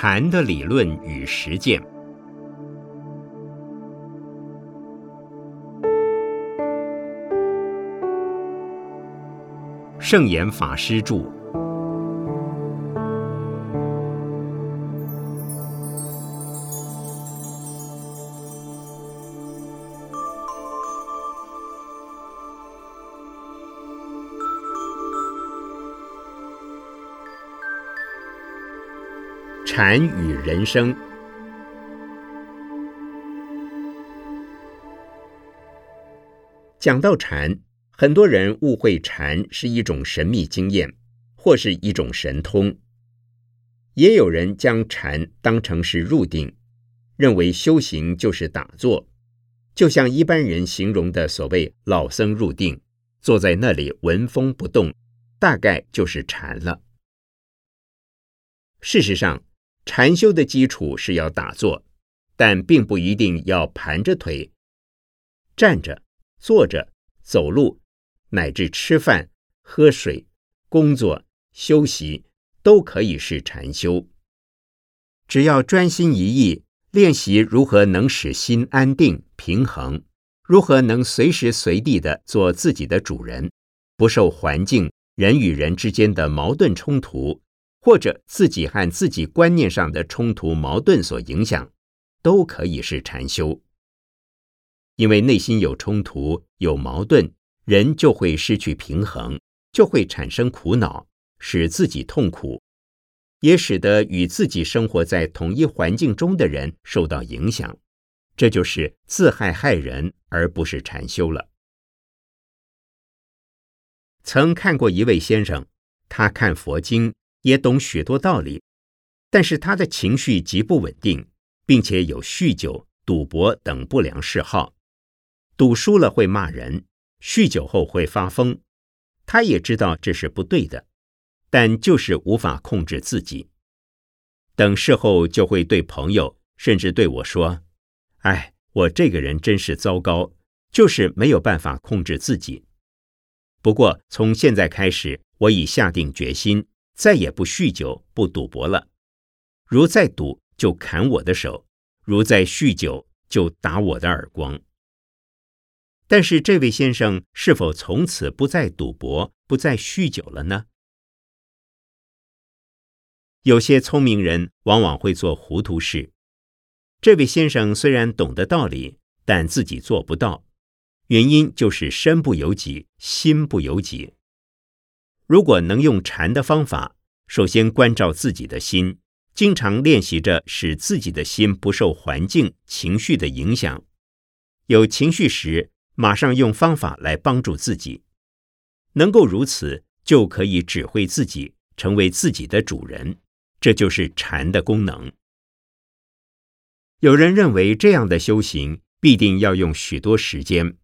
禅的理论与实践。圣严法师著。禅与人生。讲到禅，很多人误会禅是一种神秘经验，或是一种神通。也有人将禅当成是入定，认为修行就是打坐，就像一般人形容的所谓老僧入定，坐在那里闻风不动，大概就是禅了。事实上，禅修的基础是要打坐，但并不一定要盘着腿、站着、坐着、走路，乃至吃饭、喝水、工作、休息，都可以是禅修。只要专心一意练习，如何能使心安定平衡，如何能随时随地的做自己的主人，不受环境、人与人之间的矛盾冲突。或者自己和自己观念上的冲突矛盾所影响，都可以是禅修。因为内心有冲突、有矛盾，人就会失去平衡，就会产生苦恼，使自己痛苦，也使得与自己生活在同一环境中的人受到影响。这就是自害害人，而不是禅修了。曾看过一位先生，他看佛经。也懂许多道理，但是他的情绪极不稳定，并且有酗酒、赌博等不良嗜好。赌输了会骂人，酗酒后会发疯。他也知道这是不对的，但就是无法控制自己。等事后就会对朋友，甚至对我说：“哎，我这个人真是糟糕，就是没有办法控制自己。不过从现在开始，我已下定决心。”再也不酗酒、不赌博了。如再赌，就砍我的手；如再酗酒，就打我的耳光。但是，这位先生是否从此不再赌博、不再酗酒了呢？有些聪明人往往会做糊涂事。这位先生虽然懂得道理，但自己做不到，原因就是身不由己，心不由己。如果能用禅的方法，首先关照自己的心，经常练习着使自己的心不受环境情绪的影响。有情绪时，马上用方法来帮助自己。能够如此，就可以指挥自己，成为自己的主人。这就是禅的功能。有人认为这样的修行必定要用许多时间，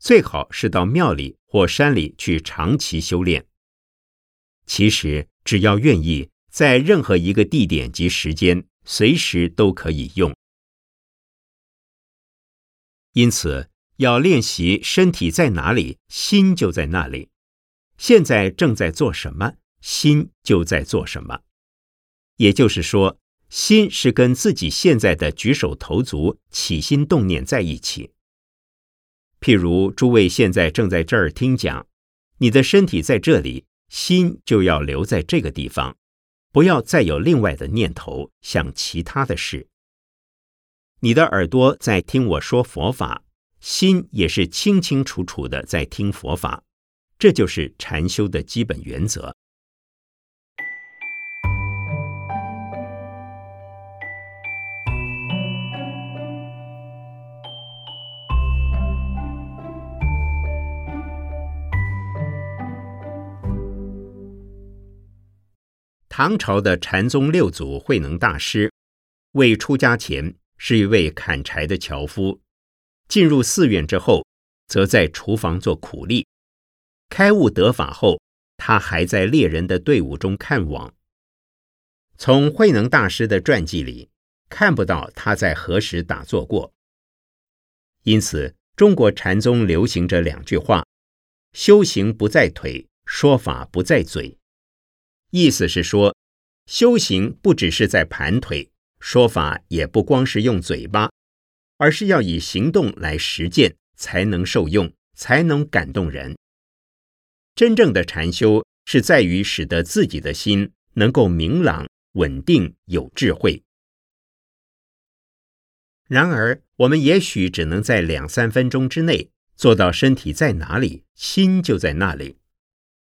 最好是到庙里或山里去长期修炼。其实，只要愿意，在任何一个地点及时间，随时都可以用。因此，要练习身体在哪里，心就在那里。现在正在做什么，心就在做什么。也就是说，心是跟自己现在的举手投足、起心动念在一起。譬如诸位现在正在这儿听讲，你的身体在这里。心就要留在这个地方，不要再有另外的念头想其他的事。你的耳朵在听我说佛法，心也是清清楚楚的在听佛法，这就是禅修的基本原则。唐朝的禅宗六祖慧能大师，未出家前是一位砍柴的樵夫。进入寺院之后，则在厨房做苦力。开悟得法后，他还在猎人的队伍中看网。从慧能大师的传记里看不到他在何时打坐过。因此，中国禅宗流行着两句话：“修行不在腿，说法不在嘴。”意思是说，修行不只是在盘腿，说法也不光是用嘴巴，而是要以行动来实践，才能受用，才能感动人。真正的禅修是在于使得自己的心能够明朗、稳定、有智慧。然而，我们也许只能在两三分钟之内做到身体在哪里，心就在那里。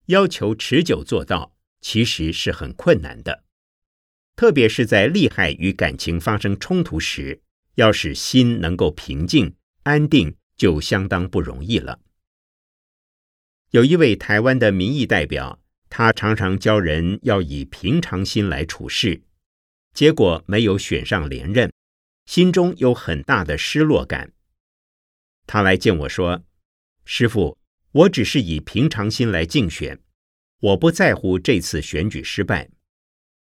要求持久做到，其实是很困难的。特别是在利害与感情发生冲突时，要使心能够平静安定，就相当不容易了。有一位台湾的民意代表，他常常教人要以平常心来处事，结果没有选上连任。心中有很大的失落感。他来见我说：“师傅，我只是以平常心来竞选，我不在乎这次选举失败。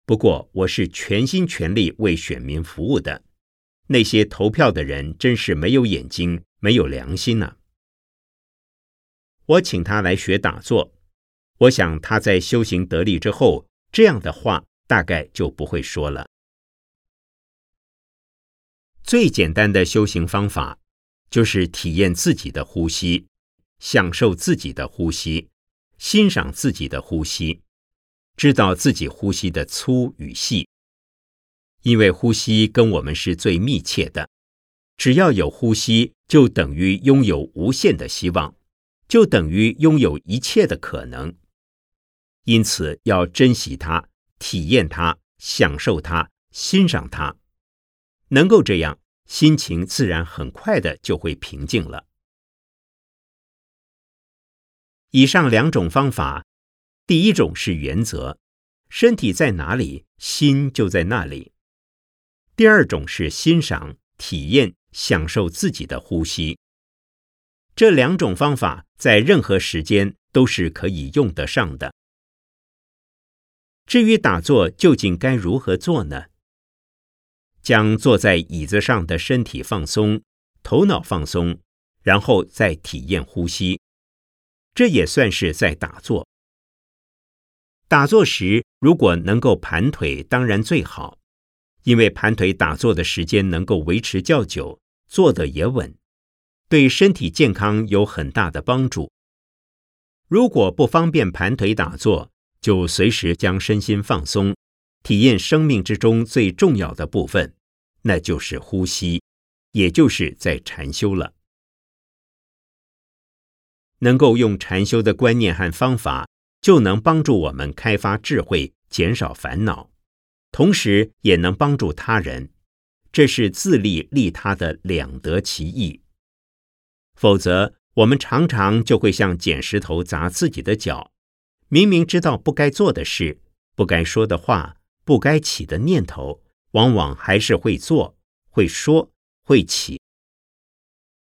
不过，我是全心全力为选民服务的。那些投票的人真是没有眼睛、没有良心呐！”我请他来学打坐，我想他在修行得力之后，这样的话大概就不会说了。最简单的修行方法，就是体验自己的呼吸，享受自己的呼吸，欣赏自己的呼吸，知道自己呼吸的粗与细。因为呼吸跟我们是最密切的，只要有呼吸，就等于拥有无限的希望，就等于拥有一切的可能。因此，要珍惜它，体验它，享受它，欣赏它。能够这样，心情自然很快的就会平静了。以上两种方法，第一种是原则，身体在哪里，心就在那里；第二种是欣赏、体验、享受自己的呼吸。这两种方法在任何时间都是可以用得上的。至于打坐究竟该如何做呢？将坐在椅子上的身体放松，头脑放松，然后再体验呼吸，这也算是在打坐。打坐时，如果能够盘腿，当然最好，因为盘腿打坐的时间能够维持较久，坐得也稳，对身体健康有很大的帮助。如果不方便盘腿打坐，就随时将身心放松，体验生命之中最重要的部分。那就是呼吸，也就是在禅修了。能够用禅修的观念和方法，就能帮助我们开发智慧，减少烦恼，同时也能帮助他人。这是自利利他的两得其一。否则，我们常常就会像捡石头砸自己的脚。明明知道不该做的事、不该说的话、不该起的念头。往往还是会做、会说、会起。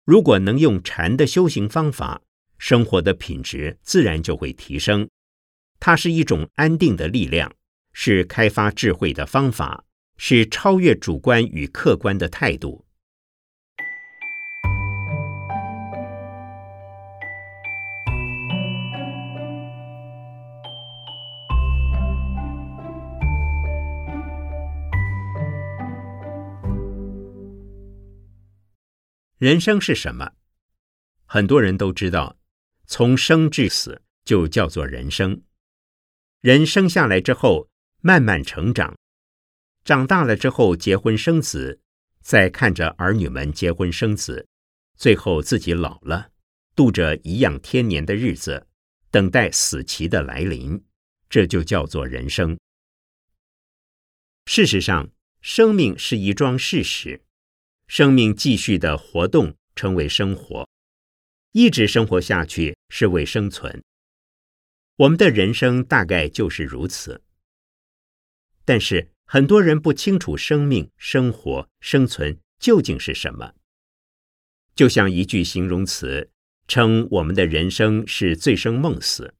如果能用禅的修行方法，生活的品质自然就会提升。它是一种安定的力量，是开发智慧的方法，是超越主观与客观的态度。人生是什么？很多人都知道，从生至死就叫做人生。人生下来之后，慢慢成长，长大了之后结婚生子，再看着儿女们结婚生子，最后自己老了，度着颐养天年的日子，等待死期的来临，这就叫做人生。事实上，生命是一桩事实。生命继续的活动称为生活，一直生活下去是为生存。我们的人生大概就是如此。但是很多人不清楚生命、生活、生存究竟是什么。就像一句形容词称我们的人生是醉生梦死。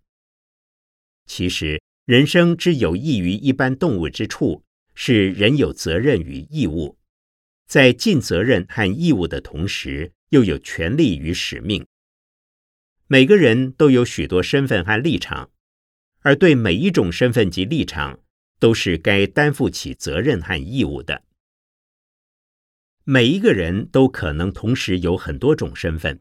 其实人生之有益于一般动物之处，是人有责任与义务。在尽责任和义务的同时，又有权利与使命。每个人都有许多身份和立场，而对每一种身份及立场，都是该担负起责任和义务的。每一个人都可能同时有很多种身份，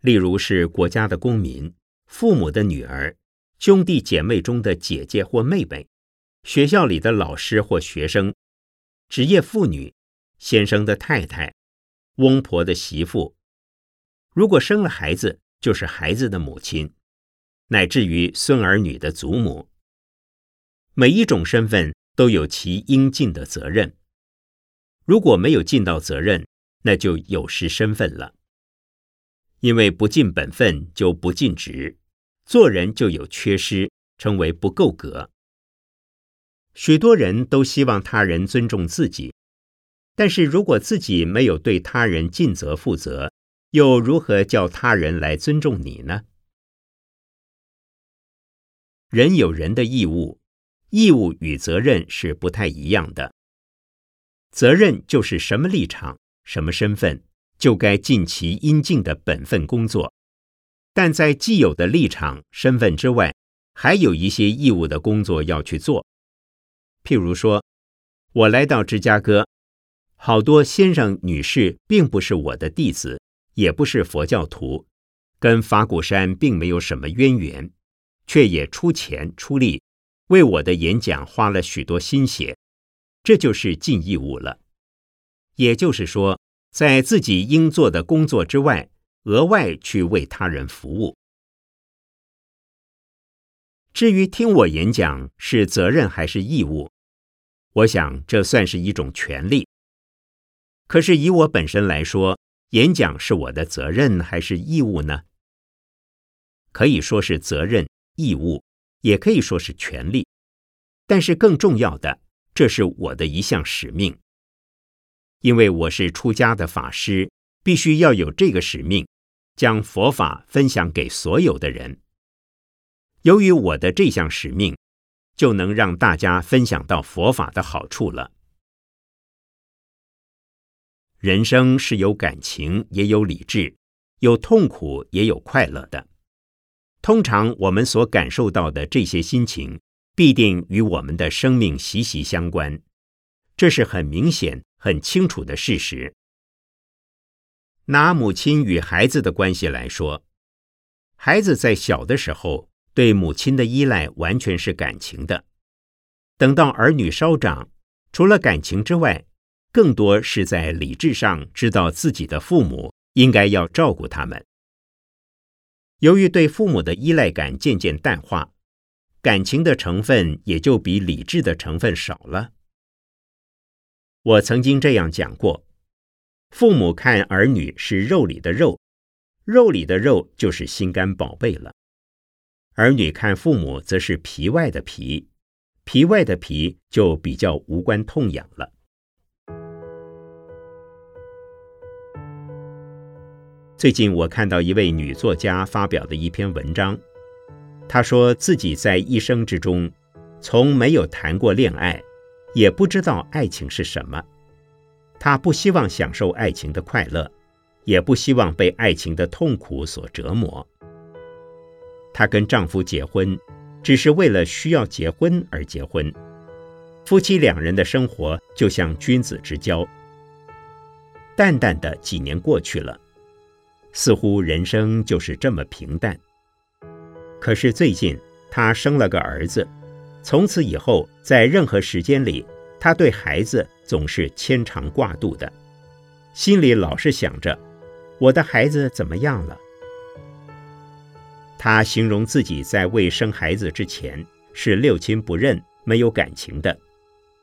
例如是国家的公民、父母的女儿、兄弟姐妹中的姐姐或妹妹、学校里的老师或学生、职业妇女、先生的太太、翁婆的媳妇。如果生了孩子，就是孩子的母亲，乃至于孙儿女的祖母。每一种身份都有其应尽的责任。如果没有尽到责任，那就有失身份了。因为不尽本分就不尽职，做人就有缺失，成为不够格。许多人都希望他人尊重自己，但是如果自己没有对他人尽责负责，又如何叫他人来尊重你呢？人有人的义务，义务与责任是不太一样的。责任就是什么立场、什么身份，就该尽其应尽的本分工作。但在既有的立场、身份之外，还有一些义务的工作要去做。譬如说，我来到芝加哥，好多先生、女士并不是我的弟子，也不是佛教徒，跟法鼓山并没有什么渊源，却也出钱出力，为我的演讲花了许多心血。这就是尽义务了，也就是说，在自己应做的工作之外，额外去为他人服务。至于听我演讲是责任还是义务，我想这算是一种权利。可是以我本身来说，演讲是我的责任还是义务呢？可以说是责任、义务，也可以说是权利。但是更重要的。这是我的一项使命，因为我是出家的法师，必须要有这个使命，将佛法分享给所有的人。由于我的这项使命，就能让大家分享到佛法的好处了。人生是有感情，也有理智，有痛苦，也有快乐的。通常我们所感受到的这些心情。必定与我们的生命息息相关，这是很明显、很清楚的事实。拿母亲与孩子的关系来说，孩子在小的时候对母亲的依赖完全是感情的；等到儿女稍长，除了感情之外，更多是在理智上知道自己的父母应该要照顾他们。由于对父母的依赖感渐渐淡化。感情的成分也就比理智的成分少了。我曾经这样讲过：父母看儿女是肉里的肉，肉里的肉就是心肝宝贝了；儿女看父母则是皮外的皮，皮外的皮就比较无关痛痒了。最近我看到一位女作家发表的一篇文章。她说自己在一生之中，从没有谈过恋爱，也不知道爱情是什么。她不希望享受爱情的快乐，也不希望被爱情的痛苦所折磨。她跟丈夫结婚，只是为了需要结婚而结婚。夫妻两人的生活就像君子之交。淡淡的几年过去了，似乎人生就是这么平淡。可是最近，她生了个儿子，从此以后，在任何时间里，她对孩子总是牵肠挂肚的，心里老是想着我的孩子怎么样了。她形容自己在未生孩子之前是六亲不认、没有感情的，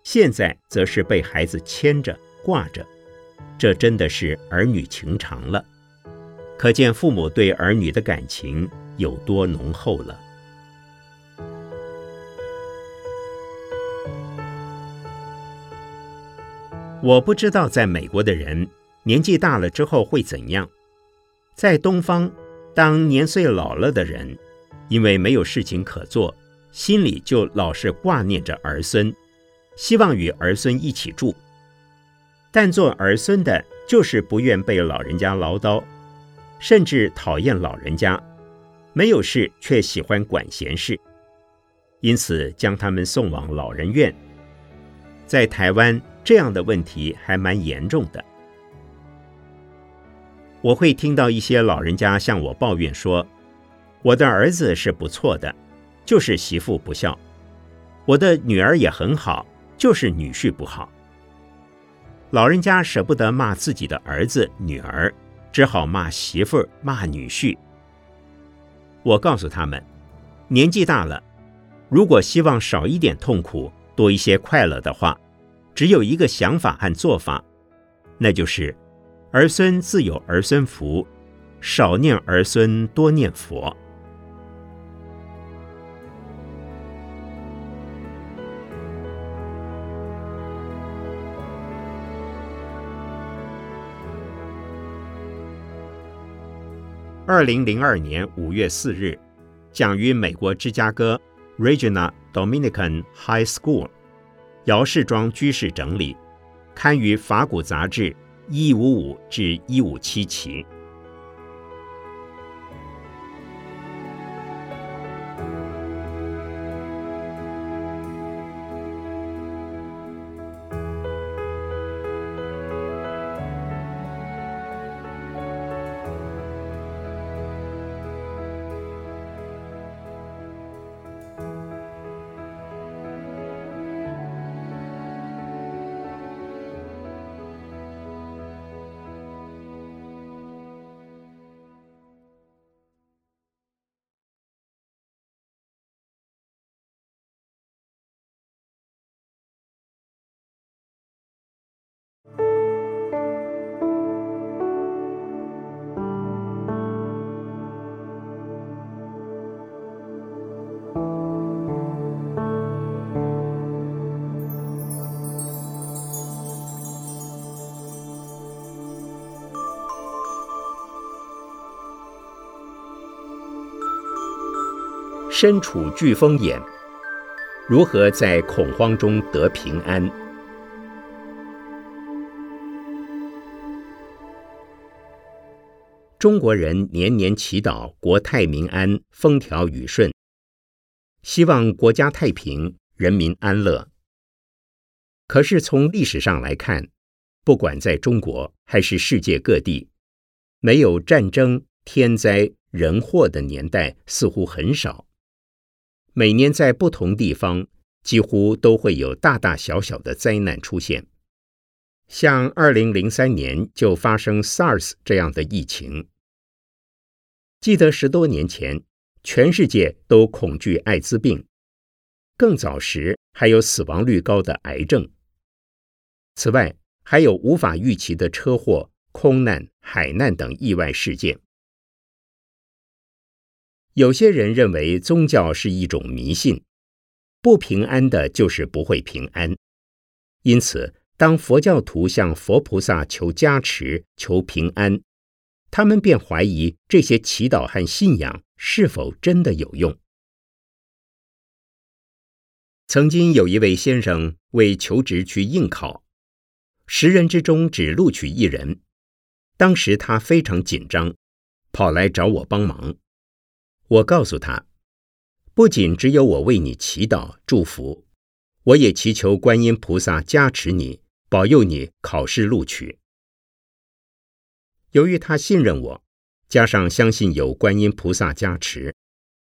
现在则是被孩子牵着挂着，这真的是儿女情长了。可见父母对儿女的感情。有多浓厚了？我不知道，在美国的人年纪大了之后会怎样。在东方，当年岁老了的人，因为没有事情可做，心里就老是挂念着儿孙，希望与儿孙一起住。但做儿孙的，就是不愿被老人家唠叨，甚至讨厌老人家。没有事却喜欢管闲事，因此将他们送往老人院。在台湾，这样的问题还蛮严重的。我会听到一些老人家向我抱怨说：“我的儿子是不错的，就是媳妇不孝；我的女儿也很好，就是女婿不好。”老人家舍不得骂自己的儿子、女儿，只好骂媳妇、骂女婿。我告诉他们，年纪大了，如果希望少一点痛苦，多一些快乐的话，只有一个想法和做法，那就是儿孙自有儿孙福，少念儿孙，多念佛。二零零二年五月四日，讲于美国芝加哥 Regina Dominican High School，姚世庄居士整理，刊于法古杂志一五五至一五七期。身处飓风眼，如何在恐慌中得平安？中国人年年祈祷国泰民安、风调雨顺，希望国家太平、人民安乐。可是从历史上来看，不管在中国还是世界各地，没有战争、天灾、人祸的年代似乎很少。每年在不同地方，几乎都会有大大小小的灾难出现。像二零零三年就发生 SARS 这样的疫情。记得十多年前，全世界都恐惧艾滋病，更早时还有死亡率高的癌症。此外，还有无法预期的车祸、空难、海难等意外事件。有些人认为宗教是一种迷信，不平安的就是不会平安。因此，当佛教徒向佛菩萨求加持、求平安，他们便怀疑这些祈祷和信仰是否真的有用。曾经有一位先生为求职去应考，十人之中只录取一人，当时他非常紧张，跑来找我帮忙。我告诉他，不仅只有我为你祈祷祝福，我也祈求观音菩萨加持你，保佑你考试录取。由于他信任我，加上相信有观音菩萨加持，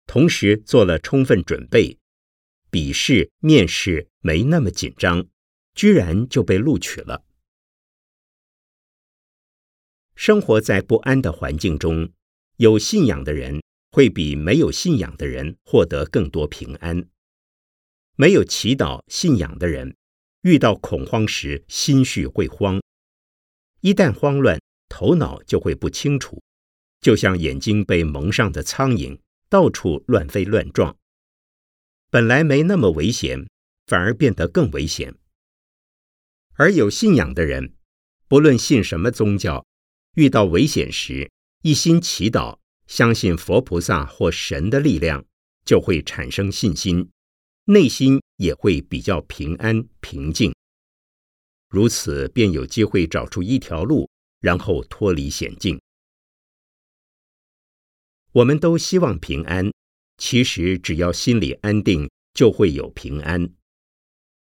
同时做了充分准备，笔试、面试没那么紧张，居然就被录取了。生活在不安的环境中，有信仰的人。会比没有信仰的人获得更多平安。没有祈祷信仰的人，遇到恐慌时心绪会慌，一旦慌乱，头脑就会不清楚，就像眼睛被蒙上的苍蝇，到处乱飞乱撞。本来没那么危险，反而变得更危险。而有信仰的人，不论信什么宗教，遇到危险时，一心祈祷。相信佛菩萨或神的力量，就会产生信心，内心也会比较平安平静。如此便有机会找出一条路，然后脱离险境。我们都希望平安，其实只要心里安定，就会有平安。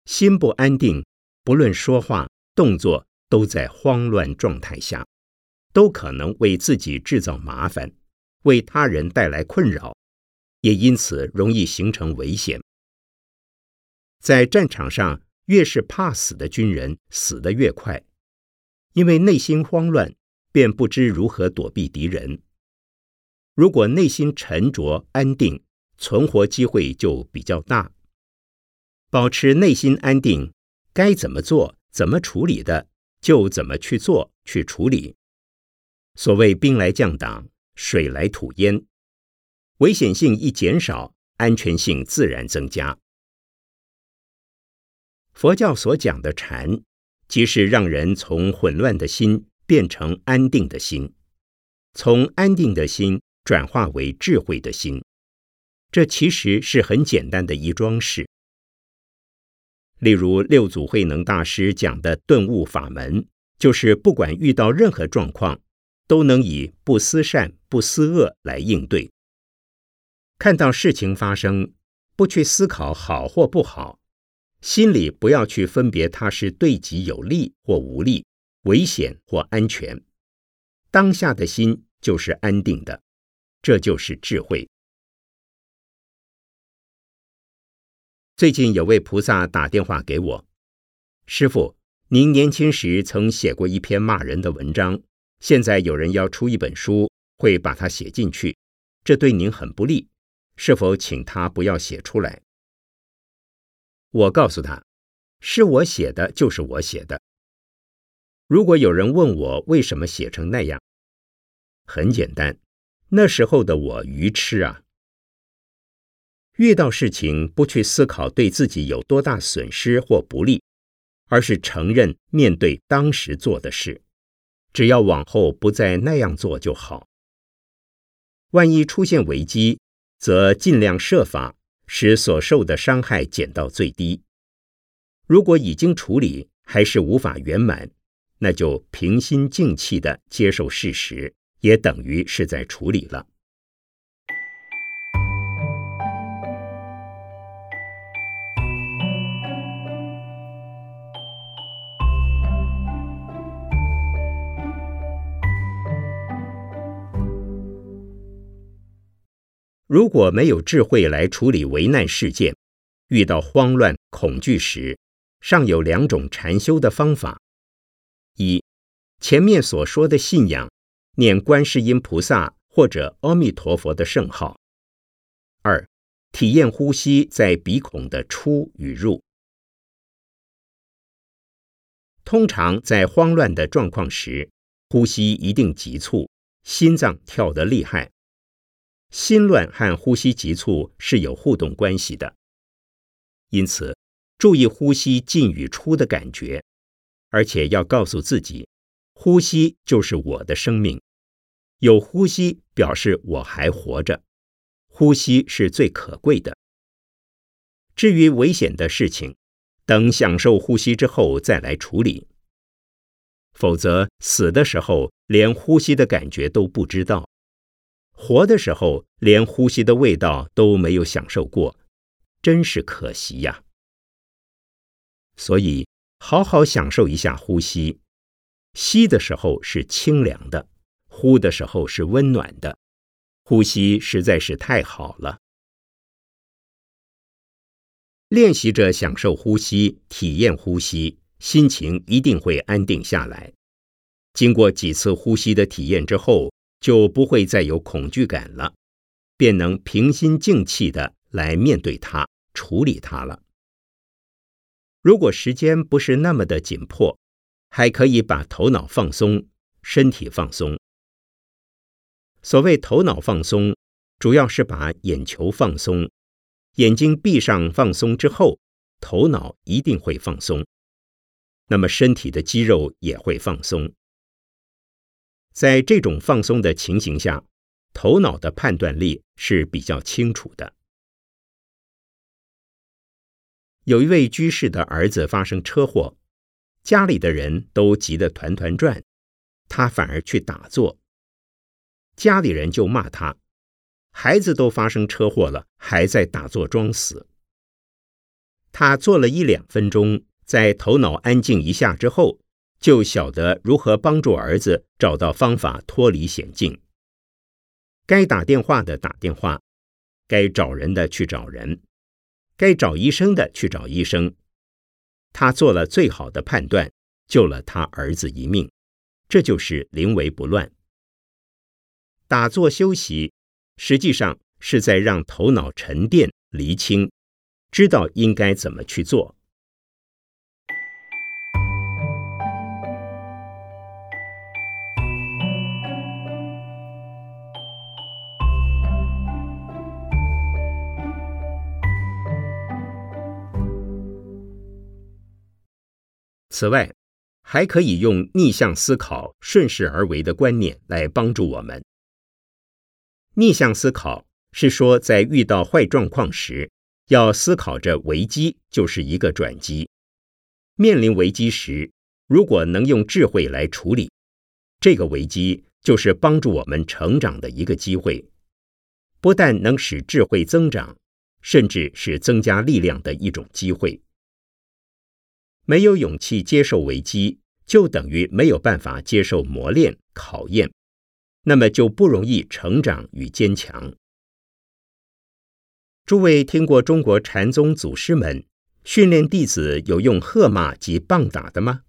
心不安定，不论说话、动作，都在慌乱状态下，都可能为自己制造麻烦，为他人带来困扰，也因此容易形成危险。在战场上，越是怕死的军人，死得越快，因为内心慌乱，便不知如何躲避敌人。如果内心沉着安定，存活机会就比较大。保持内心安定，该怎么做、怎么处理的，就怎么去做、去处理。所谓兵来将挡，水来土淹，危险性一减少，安全性自然增加。佛教所讲的禅，即是让人从混乱的心变成安定的心，从安定的心转化为智慧的心。这其实是很简单的一桩事。例如六祖慧能大师讲的顿悟法门，就是不管遇到任何状况，都能以不思善、不思恶来应对。看到事情发生，不去思考好或不好，心里不要去分别它是对己有利或无利、危险或安全，当下的心就是安定的，这就是智慧。最近有位菩萨打电话给我，师傅，您年轻时曾写过一篇骂人的文章，现在有人要出一本书，会把它写进去，这对您很不利，是否请他不要写出来？我告诉他，是我写的，就是我写的。如果有人问我为什么写成那样，很简单，那时候的我愚痴啊。遇到事情，不去思考对自己有多大损失或不利，而是承认面对当时做的事，只要往后不再那样做就好。万一出现危机，则尽量设法使所受的伤害减到最低。如果已经处理还是无法圆满，那就平心静气的接受事实，也等于是在处理了。如果没有智慧来处理危难事件，遇到慌乱恐惧时，尚有两种禅修的方法：一，前面所说的信仰，念观世音菩萨或者阿弥陀佛的圣号；二，体验呼吸在鼻孔的出与入。通常在慌乱的状况时，呼吸一定急促，心脏跳得厉害。心乱和呼吸急促是有互动关系的，因此注意呼吸进与出的感觉，而且要告诉自己，呼吸就是我的生命，有呼吸表示我还活着，呼吸是最可贵的。至于危险的事情，等享受呼吸之后再来处理，否则死的时候连呼吸的感觉都不知道。活的时候，连呼吸的味道都没有享受过，真是可惜呀。所以，好好享受一下呼吸，吸的时候是清凉的，呼的时候是温暖的，呼吸实在是太好了。练习着享受呼吸，体验呼吸，心情一定会安定下来。经过几次呼吸的体验之后。就不会再有恐惧感了，便能平心静气的来面对它、处理它了。如果时间不是那么的紧迫，还可以把头脑放松，身体放松。所谓头脑放松，主要是把眼球放松，眼睛闭上放松之后，头脑一定会放松，那么身体的肌肉也会放松。在这种放松的情形下，头脑的判断力是比较清楚的。有一位居士的儿子发生车祸，家里的人都急得团团转，他反而去打坐。家里人就骂他：“孩子都发生车祸了，还在打坐装死。”他坐了一两分钟，在头脑安静一下之后，就晓得如何帮助儿子找到方法脱离险境。该打电话的打电话，该找人的去找人，该找医生的去找医生。他做了最好的判断，救了他儿子一命。这就是临危不乱。打坐休息，实际上是在让头脑沉淀、厘清，知道应该怎么去做。此外，还可以用逆向思考、顺势而为的观念来帮助我们。逆向思考是说，在遇到坏状况时，要思考着危机就是一个转机。面临危机时，如果能用智慧来处理，这个危机就是帮助我们成长的一个机会，不但能使智慧增长，甚至是增加力量的一种机会。没有勇气接受危机，就等于没有办法接受磨练、考验，那么就不容易成长与坚强。诸位听过中国禅宗祖师们训练弟子有用喝骂及棒打的吗？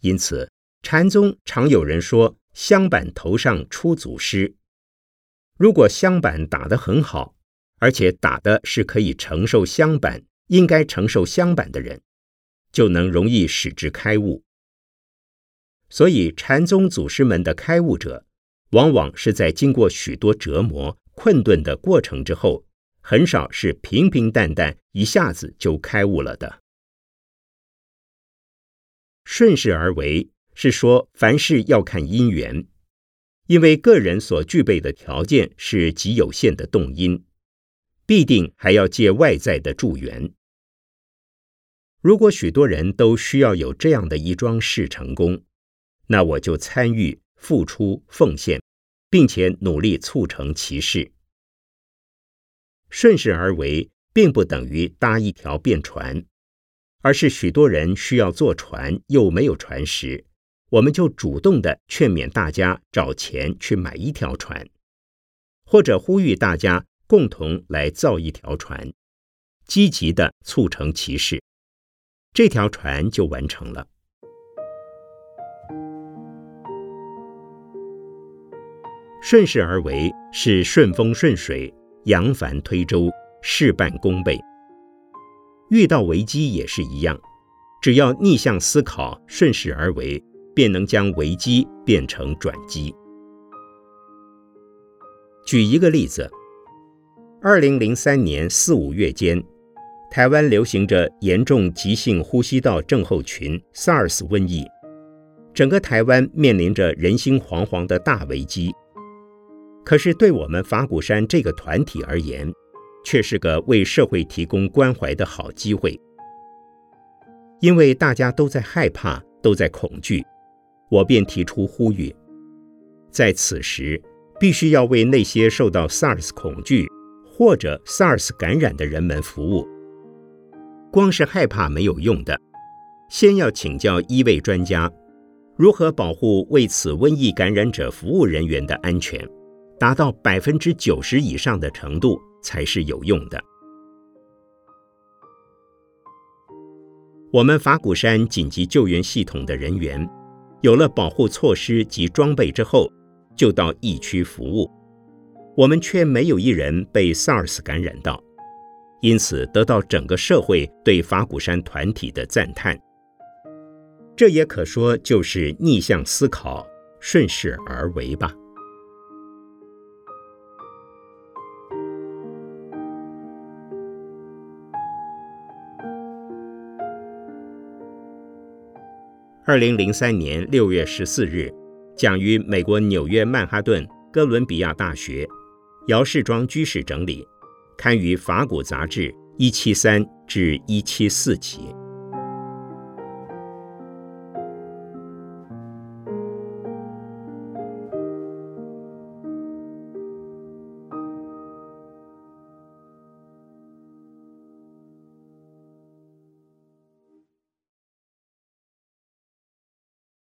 因此，禅宗常有人说：“香板头上出祖师。”如果香板打得很好，而且打的是可以承受香板、应该承受香板的人。就能容易使之开悟。所以，禅宗祖师们的开悟者，往往是在经过许多折磨、困顿的过程之后，很少是平平淡淡一下子就开悟了的。顺势而为是说，凡事要看因缘，因为个人所具备的条件是极有限的动因，必定还要借外在的助缘。如果许多人都需要有这样的一桩事成功，那我就参与、付出、奉献，并且努力促成其事。顺势而为，并不等于搭一条便船，而是许多人需要坐船又没有船时，我们就主动的劝勉大家找钱去买一条船，或者呼吁大家共同来造一条船，积极的促成其事。这条船就完成了。顺势而为是顺风顺水、扬帆推舟、事半功倍。遇到危机也是一样，只要逆向思考、顺势而为，便能将危机变成转机。举一个例子：二零零三年四五月间。台湾流行着严重急性呼吸道症候群 （SARS） 瘟疫，整个台湾面临着人心惶惶的大危机。可是，对我们法鼓山这个团体而言，却是个为社会提供关怀的好机会。因为大家都在害怕，都在恐惧，我便提出呼吁：在此时，必须要为那些受到 SARS 恐惧或者 SARS 感染的人们服务。光是害怕没有用的，先要请教医卫专家，如何保护为此瘟疫感染者服务人员的安全，达到百分之九十以上的程度才是有用的。我们法鼓山紧急救援系统的人员，有了保护措施及装备之后，就到疫区服务，我们却没有一人被 SARS 感染到。因此，得到整个社会对法鼓山团体的赞叹。这也可说就是逆向思考、顺势而为吧。二零零三年六月十四日，讲于美国纽约曼哈顿哥伦比亚大学，姚世庄居士整理。刊于《法古杂志》一七三至一七四期。